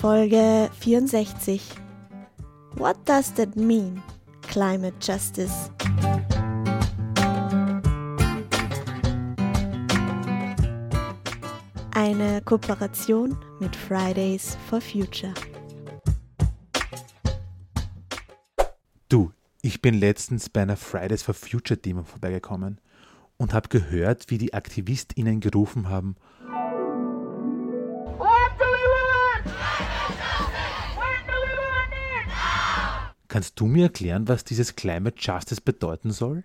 Folge 64. What does that mean? Climate Justice. Eine Kooperation mit Fridays for Future. Du, ich bin letztens bei einer Fridays for Future Demo vorbeigekommen und habe gehört, wie die AktivistInnen gerufen haben, Kannst du mir erklären, was dieses Climate Justice bedeuten soll?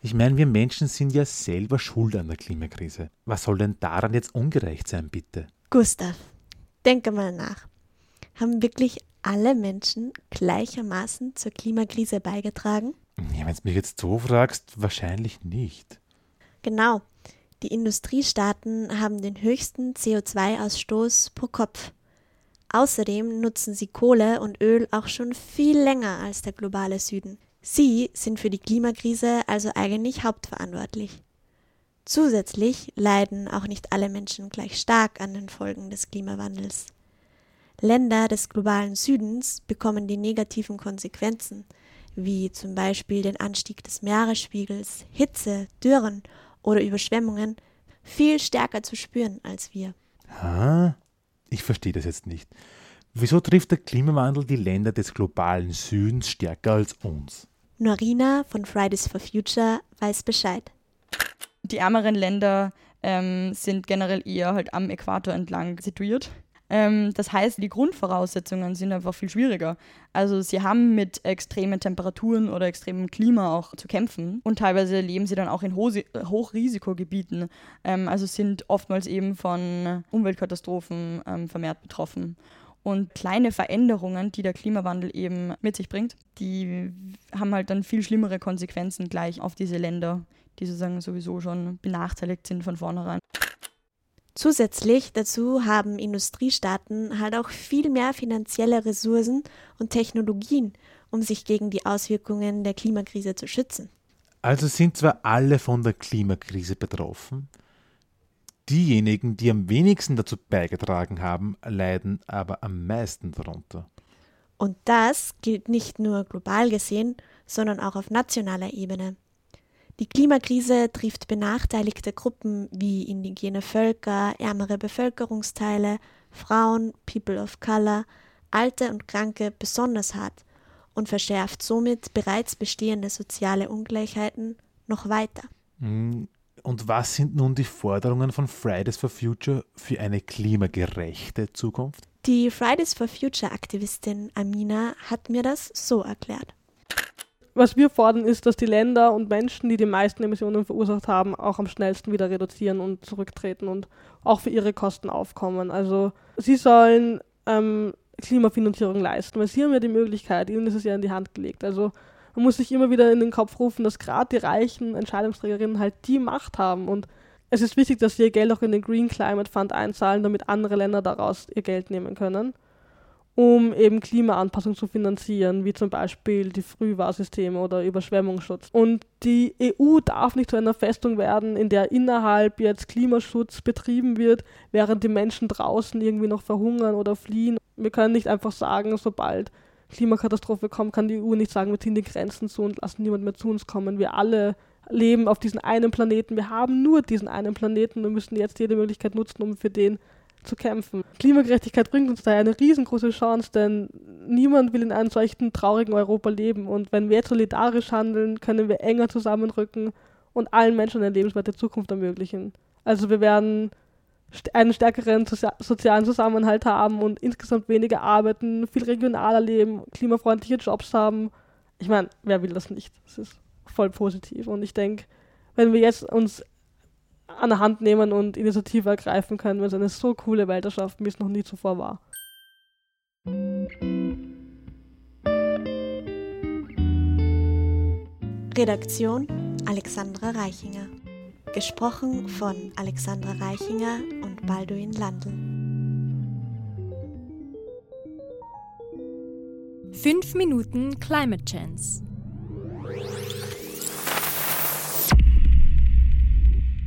Ich meine, wir Menschen sind ja selber schuld an der Klimakrise. Was soll denn daran jetzt ungerecht sein, bitte? Gustav, denke mal nach. Haben wirklich alle Menschen gleichermaßen zur Klimakrise beigetragen? Ja, wenn du mich jetzt so fragst, wahrscheinlich nicht. Genau. Die Industriestaaten haben den höchsten CO2-Ausstoß pro Kopf. Außerdem nutzen sie Kohle und Öl auch schon viel länger als der globale Süden. Sie sind für die Klimakrise also eigentlich hauptverantwortlich. Zusätzlich leiden auch nicht alle Menschen gleich stark an den Folgen des Klimawandels. Länder des globalen Südens bekommen die negativen Konsequenzen, wie zum Beispiel den Anstieg des Meeresspiegels, Hitze, Dürren oder Überschwemmungen, viel stärker zu spüren als wir. Ha? Ich verstehe das jetzt nicht. Wieso trifft der Klimawandel die Länder des globalen Südens stärker als uns? Norina von Fridays for Future weiß Bescheid. Die ärmeren Länder ähm, sind generell eher halt am Äquator entlang situiert. Ähm, das heißt, die Grundvoraussetzungen sind einfach viel schwieriger. Also sie haben mit extremen Temperaturen oder extremem Klima auch zu kämpfen und teilweise leben sie dann auch in Ho Hochrisikogebieten. Ähm, also sind oftmals eben von Umweltkatastrophen ähm, vermehrt betroffen. Und kleine Veränderungen, die der Klimawandel eben mit sich bringt, die haben halt dann viel schlimmere Konsequenzen gleich auf diese Länder, die sozusagen sowieso schon benachteiligt sind von vornherein. Zusätzlich dazu haben Industriestaaten halt auch viel mehr finanzielle Ressourcen und Technologien, um sich gegen die Auswirkungen der Klimakrise zu schützen. Also sind zwar alle von der Klimakrise betroffen, diejenigen, die am wenigsten dazu beigetragen haben, leiden aber am meisten darunter. Und das gilt nicht nur global gesehen, sondern auch auf nationaler Ebene. Die Klimakrise trifft benachteiligte Gruppen wie indigene Völker, ärmere Bevölkerungsteile, Frauen, People of Color, Alte und Kranke besonders hart und verschärft somit bereits bestehende soziale Ungleichheiten noch weiter. Hm, und was sind nun die Forderungen von Fridays for Future für eine klimagerechte Zukunft? Die Fridays for Future Aktivistin Amina hat mir das so erklärt was wir fordern, ist, dass die Länder und Menschen, die die meisten Emissionen verursacht haben, auch am schnellsten wieder reduzieren und zurücktreten und auch für ihre Kosten aufkommen. Also sie sollen ähm, Klimafinanzierung leisten, weil sie haben ja die Möglichkeit, ihnen ist es ja in die Hand gelegt. Also man muss sich immer wieder in den Kopf rufen, dass gerade die reichen Entscheidungsträgerinnen halt die Macht haben und es ist wichtig, dass sie ihr Geld auch in den Green Climate Fund einzahlen, damit andere Länder daraus ihr Geld nehmen können um eben Klimaanpassung zu finanzieren, wie zum Beispiel die Frühwarnsysteme oder Überschwemmungsschutz. Und die EU darf nicht zu einer Festung werden, in der innerhalb jetzt Klimaschutz betrieben wird, während die Menschen draußen irgendwie noch verhungern oder fliehen. Wir können nicht einfach sagen, sobald Klimakatastrophe kommt, kann die EU nicht sagen, wir ziehen die Grenzen zu und lassen niemand mehr zu uns kommen. Wir alle leben auf diesem einen Planeten. Wir haben nur diesen einen Planeten und müssen jetzt jede Möglichkeit nutzen, um für den zu kämpfen. Klimagerechtigkeit bringt uns da eine riesengroße Chance, denn niemand will in einem solchen traurigen Europa leben. Und wenn wir solidarisch handeln, können wir enger zusammenrücken und allen Menschen eine lebenswerte Zukunft ermöglichen. Also wir werden einen stärkeren sozialen Zusammenhalt haben und insgesamt weniger arbeiten, viel regionaler leben, klimafreundliche Jobs haben. Ich meine, wer will das nicht? Das ist voll positiv. Und ich denke, wenn wir jetzt uns an der Hand nehmen und Initiative ergreifen können, weil es eine so coole Welt erschaffen, wie es noch nie zuvor war. Redaktion Alexandra Reichinger. Gesprochen von Alexandra Reichinger und Balduin Landl. Fünf Minuten Climate Chance.